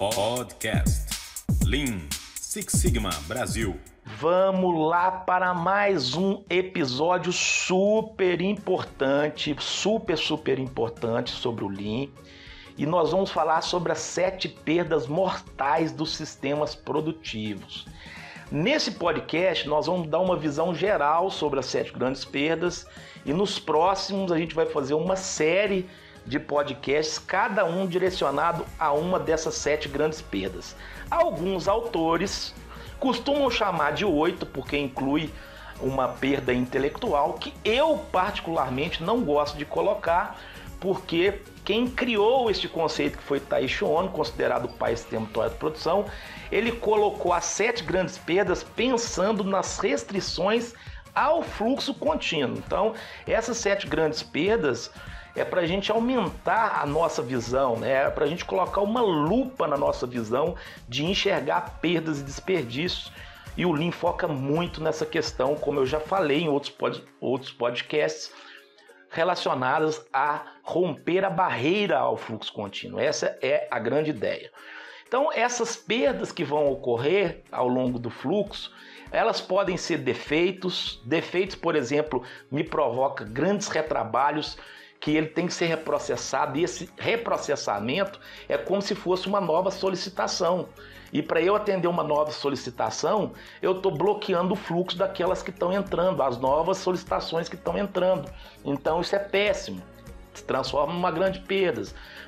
Podcast Lean Six Sigma Brasil. Vamos lá para mais um episódio super importante, super, super importante sobre o Lean. E nós vamos falar sobre as sete perdas mortais dos sistemas produtivos. Nesse podcast, nós vamos dar uma visão geral sobre as sete grandes perdas e nos próximos a gente vai fazer uma série de podcasts, cada um direcionado a uma dessas sete grandes perdas. Alguns autores costumam chamar de oito, porque inclui uma perda intelectual, que eu particularmente não gosto de colocar, porque quem criou este conceito, que foi Taishi Ono, considerado o pai sistema de produção, ele colocou as sete grandes perdas pensando nas restrições ao fluxo contínuo. Então, essas sete grandes perdas é para a gente aumentar a nossa visão, né? é para a gente colocar uma lupa na nossa visão de enxergar perdas e desperdícios. E o Lean foca muito nessa questão, como eu já falei em outros, pod outros podcasts, relacionadas a romper a barreira ao fluxo contínuo. Essa é a grande ideia. Então, essas perdas que vão ocorrer ao longo do fluxo, elas podem ser defeitos. Defeitos, por exemplo, me provoca grandes retrabalhos que ele tem que ser reprocessado e esse reprocessamento é como se fosse uma nova solicitação. E para eu atender uma nova solicitação, eu estou bloqueando o fluxo daquelas que estão entrando, as novas solicitações que estão entrando. Então isso é péssimo, transforma numa grande perda.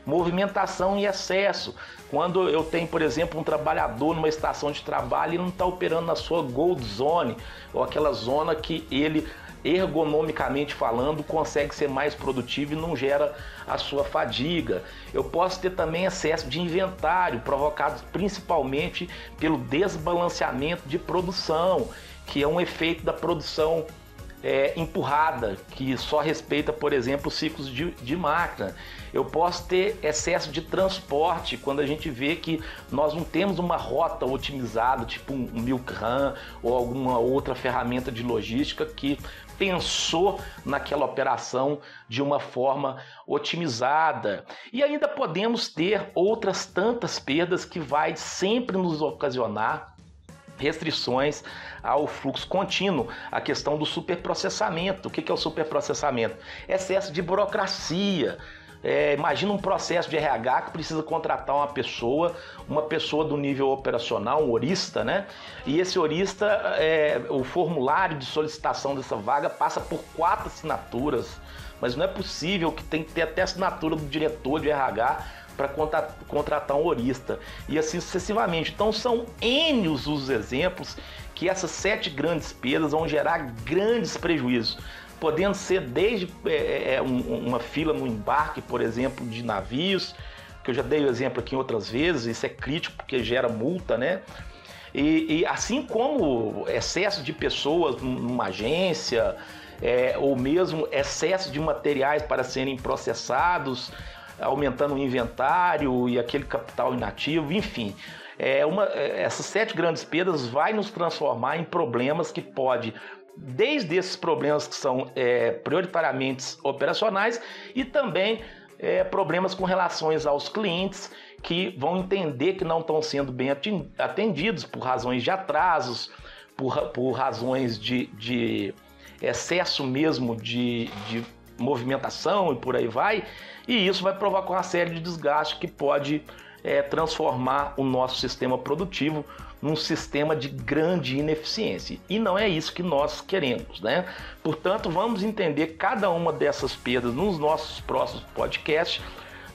Movimentação em excesso. Quando eu tenho, por exemplo, um trabalhador numa estação de trabalho e não está operando na sua gold zone, ou aquela zona que ele ergonomicamente falando, consegue ser mais produtivo e não gera a sua fadiga. Eu posso ter também excesso de inventário, provocado principalmente pelo desbalanceamento de produção, que é um efeito da produção é, empurrada, que só respeita, por exemplo, os ciclos de, de máquina. Eu posso ter excesso de transporte quando a gente vê que nós não temos uma rota otimizada, tipo um Milk Run ou alguma outra ferramenta de logística que pensou naquela operação de uma forma otimizada. E ainda podemos ter outras tantas perdas que vai sempre nos ocasionar restrições ao fluxo contínuo, a questão do superprocessamento. O que é o superprocessamento? Excesso de burocracia. É, imagina um processo de RH que precisa contratar uma pessoa, uma pessoa do nível operacional, um orista, né? E esse orista, é, o formulário de solicitação dessa vaga passa por quatro assinaturas, mas não é possível que tem que ter até assinatura do diretor de RH para contratar um orista e assim sucessivamente. Então são N os exemplos que essas sete grandes perdas vão gerar grandes prejuízos, podendo ser desde é, é, é um, uma fila no embarque, por exemplo, de navios, que eu já dei o exemplo aqui outras vezes, isso é crítico porque gera multa, né? E, e assim como excesso de pessoas numa agência, é, ou mesmo excesso de materiais para serem processados, aumentando o inventário e aquele capital inativo, enfim. É uma, é, essas sete grandes perdas vai nos transformar em problemas que pode desde esses problemas que são é, prioritariamente operacionais e também é, problemas com relações aos clientes que vão entender que não estão sendo bem atendidos por razões de atrasos, por, por razões de, de excesso mesmo de, de movimentação e por aí vai, e isso vai provocar uma série de desgastes que pode é, transformar o nosso sistema produtivo num sistema de grande ineficiência. E não é isso que nós queremos, né? Portanto, vamos entender cada uma dessas perdas nos nossos próximos podcasts,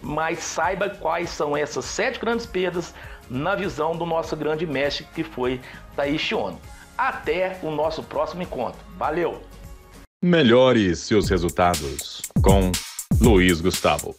mas saiba quais são essas sete grandes perdas na visão do nosso grande mestre que foi Taishi Ono. Até o nosso próximo encontro. Valeu! Melhore seus resultados com Luiz Gustavo.